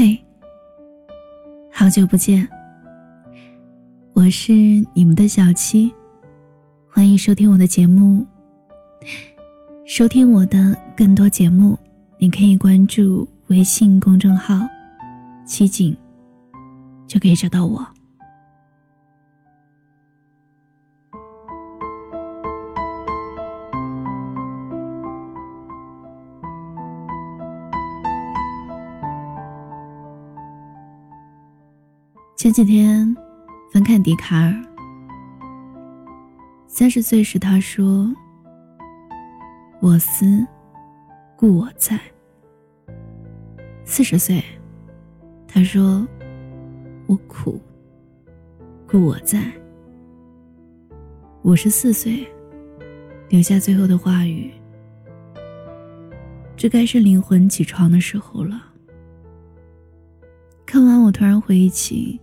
嘿，好久不见，我是你们的小七，欢迎收听我的节目。收听我的更多节目，你可以关注微信公众号“七景”，就可以找到我。前几天翻看笛卡尔，三十岁时他说：“我思，故我在。”四十岁，他说：“我苦，故我在。”五十四岁，留下最后的话语：“这该是灵魂起床的时候了。”看完，我突然回忆起。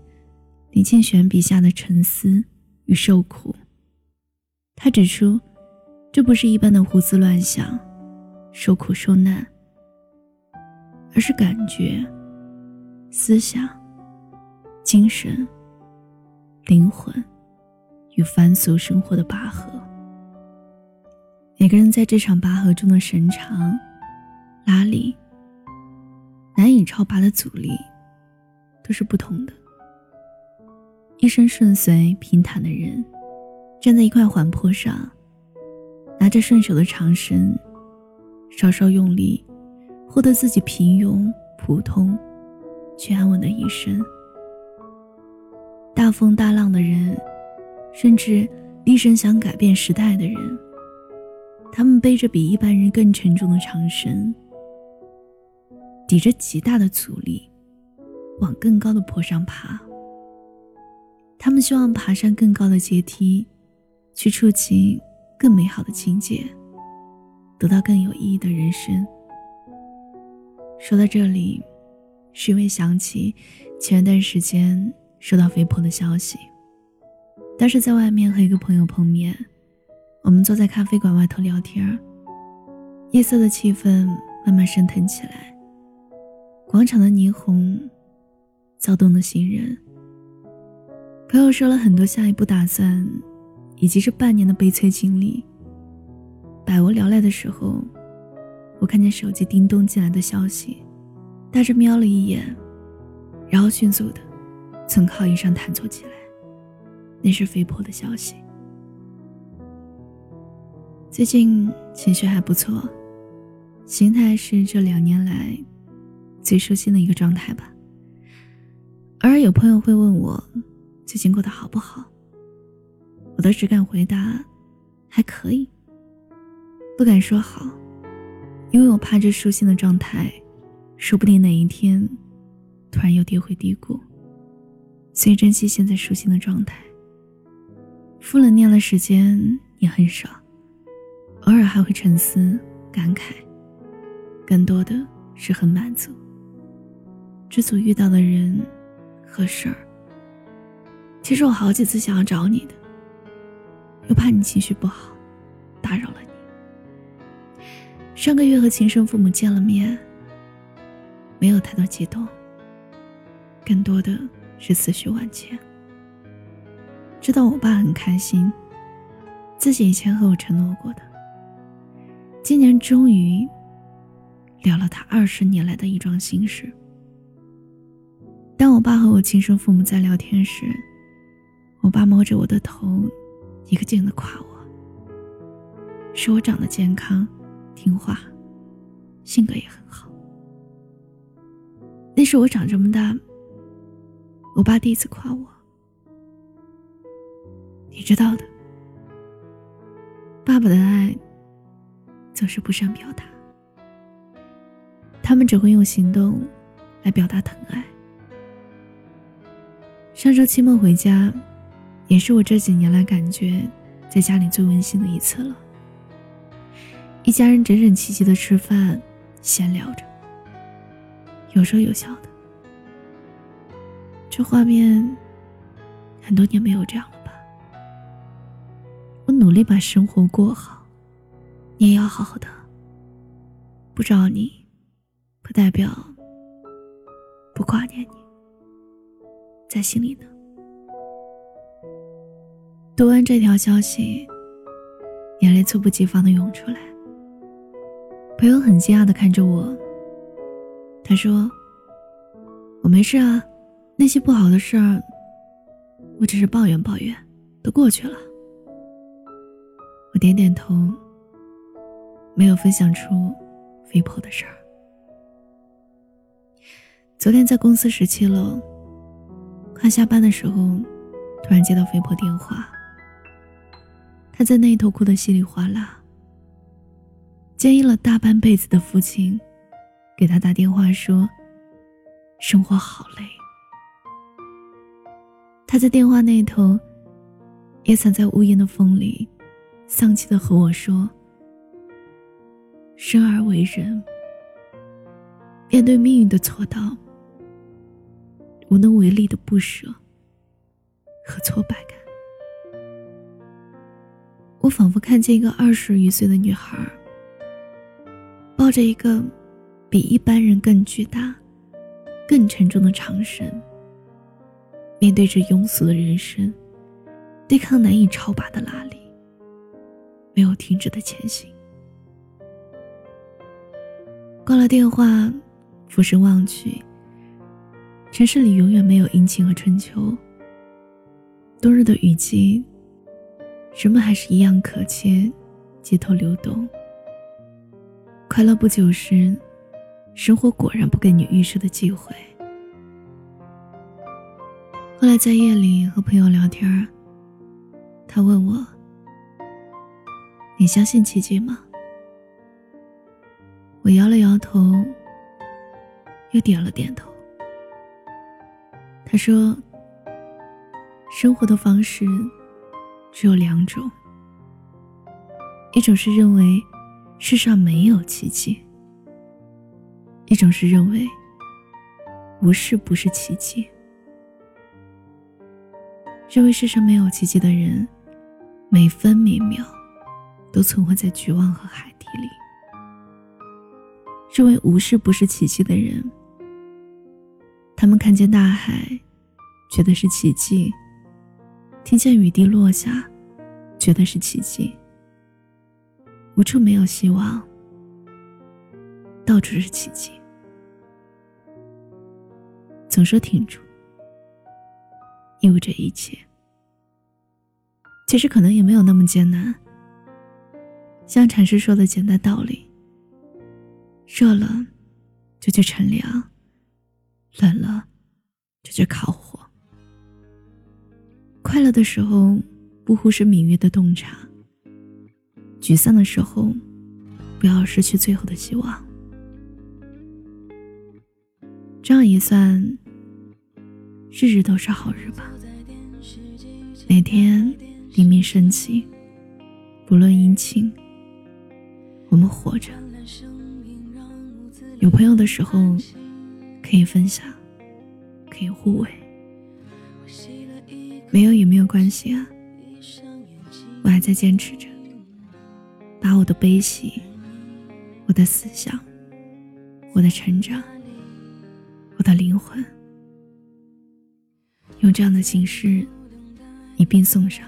李敬玄笔下的沉思与受苦。他指出，这不是一般的胡思乱想、受苦受难，而是感觉、思想、精神、灵魂与凡俗生活的拔河。每个人在这场拔河中的神长、拉力、难以超拔的阻力，都是不同的。一生顺遂平坦的人，站在一块缓坡上，拿着顺手的长绳，稍稍用力，获得自己平庸普通却安稳的一生。大风大浪的人，甚至一生想改变时代的人，他们背着比一般人更沉重的长绳，抵着极大的阻力，往更高的坡上爬。他们希望爬上更高的阶梯，去触及更美好的境界，得到更有意义的人生。说到这里，是因为想起前段时间收到肥婆的消息。当时在外面和一个朋友碰面，我们坐在咖啡馆外头聊天夜色的气氛慢慢升腾起来，广场的霓虹，躁动的行人。朋友说了很多下一步打算，以及这半年的悲催经历。百无聊赖的时候，我看见手机叮咚进来的消息，大致瞄了一眼，然后迅速的从靠椅上弹坐起来。那是肥婆的消息。最近情绪还不错，心态是这两年来最舒心的一个状态吧。偶尔有朋友会问我。最近过得好不好？我都只敢回答，还可以。不敢说好，因为我怕这舒心的状态，说不定哪一天突然又跌回低谷。所以珍惜现在舒心的状态。负能量的时间也很少，偶尔还会沉思感慨，更多的是很满足。知足遇到的人和事儿。其实我好几次想要找你的，又怕你情绪不好，打扰了你。上个月和亲生父母见了面，没有太多激动，更多的是思绪万千。知道我爸很开心，自己以前和我承诺过的，今年终于了了他二十年来的一桩心事。当我爸和我亲生父母在聊天时，我爸摸着我的头，一个劲的夸我，说我长得健康、听话，性格也很好。那是我长这么大，我爸第一次夸我。你知道的，爸爸的爱总是不善表达，他们只会用行动来表达疼爱。上周期末回家。也是我这几年来感觉在家里最温馨的一次了。一家人整整齐齐的吃饭，闲聊着，有说有笑的。这画面很多年没有这样了吧？我努力把生活过好，你也要好好的。不找你，不代表不挂念你，在心里呢。读完这条消息，眼泪猝不及防的涌出来。朋友很惊讶的看着我，他说：“我没事啊，那些不好的事儿，我只是抱怨抱怨，都过去了。”我点点头，没有分享出肥婆的事儿。昨天在公司十七楼，快下班的时候，突然接到肥婆电话，他在那头哭得稀里哗啦。坚毅了大半辈子的父亲，给他打电话说：“生活好累。”他在电话那头，也散在屋檐的风里，丧气的和我说：“生而为人，面对命运的错刀，无能为力的不舍和挫败感。”我仿佛看见一个二十余岁的女孩。抱着一个比一般人更巨大、更沉重的长绳，面对着庸俗的人生，对抗难以超拔的拉力，没有停止的前行。挂了电话，俯身望去，城市里永远没有阴晴和春秋。冬日的雨季，人们还是一样可切，街头流动。快乐不久时，生活果然不给你预设的机会。后来在夜里和朋友聊天，他问我：“你相信奇迹吗？”我摇了摇头，又点了点头。他说：“生活的方式只有两种，一种是认为。”世上没有奇迹。一种是认为，无事不是奇迹。认为世上没有奇迹的人，每分每秒都存活在绝望和海底里。认为无事不是奇迹的人，他们看见大海，觉得是奇迹；听见雨滴落下，觉得是奇迹。无处没有希望，到处是奇迹。总说挺住，意味着一切。其实可能也没有那么艰难。像禅师说的简单道理：热了就去乘凉，冷了就去烤火。快乐的时候，不忽视明月的洞察。沮丧的时候，不要失去最后的希望。这样一算，日日都是好日吧？每天黎明升起，不论阴晴，我们活着。有朋友的时候，可以分享，可以互慰；没有也没有关系啊，我还在坚持着。把我的悲喜、我的思想、我的成长、我的灵魂，用这样的形式一并送上。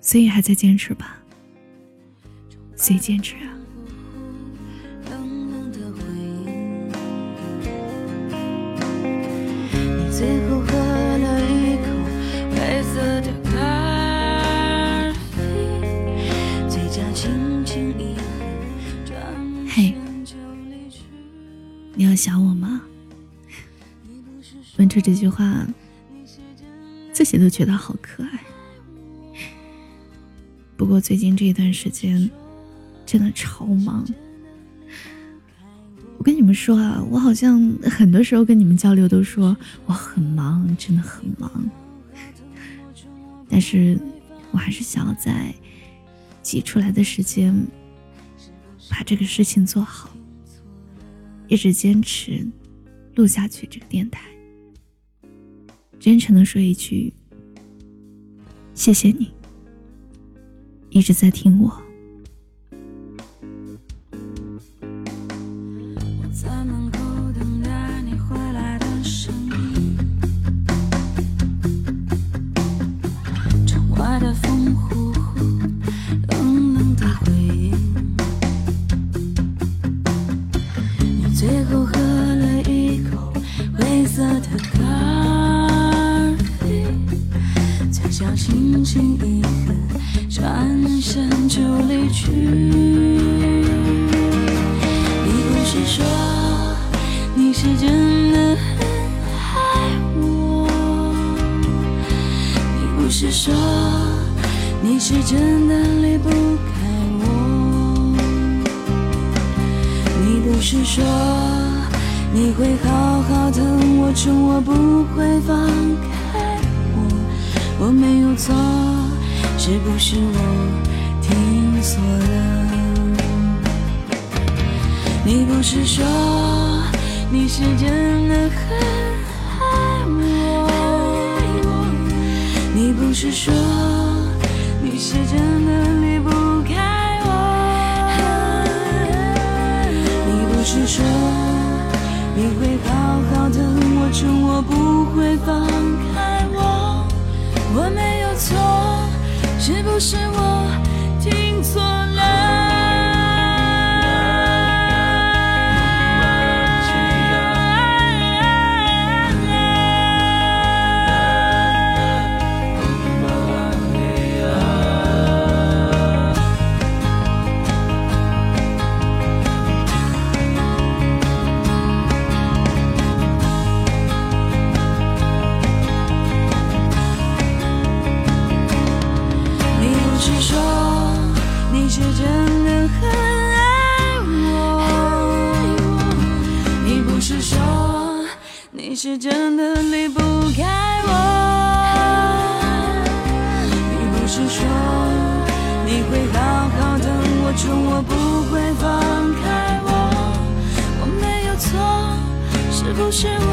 所以还在坚持吧，所以坚持啊。问出这句话，自己都觉得好可爱。不过最近这一段时间，真的超忙。我跟你们说啊，我好像很多时候跟你们交流都说我很忙，真的很忙。但是我还是想要在挤出来的时间，把这个事情做好。一直坚持录下去这个电台，真诚的说一句：谢谢你，一直在听我。说你是真的离不开我。你不是说你会好好疼我，宠我，不会放开我。我没有错，是不是我听错了？你不是说你是真的很爱我？你不是说？你是真的离不开我，你不是说你会好好疼我、宠我，不会放开我，我没有错，是不是我听错了？等我，宠我，不会放开我，我没有错，是不是我？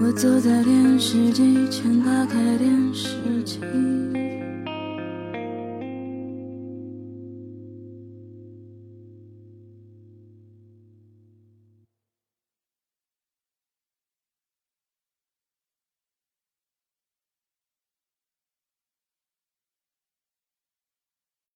我坐在电视机前，打开电视机。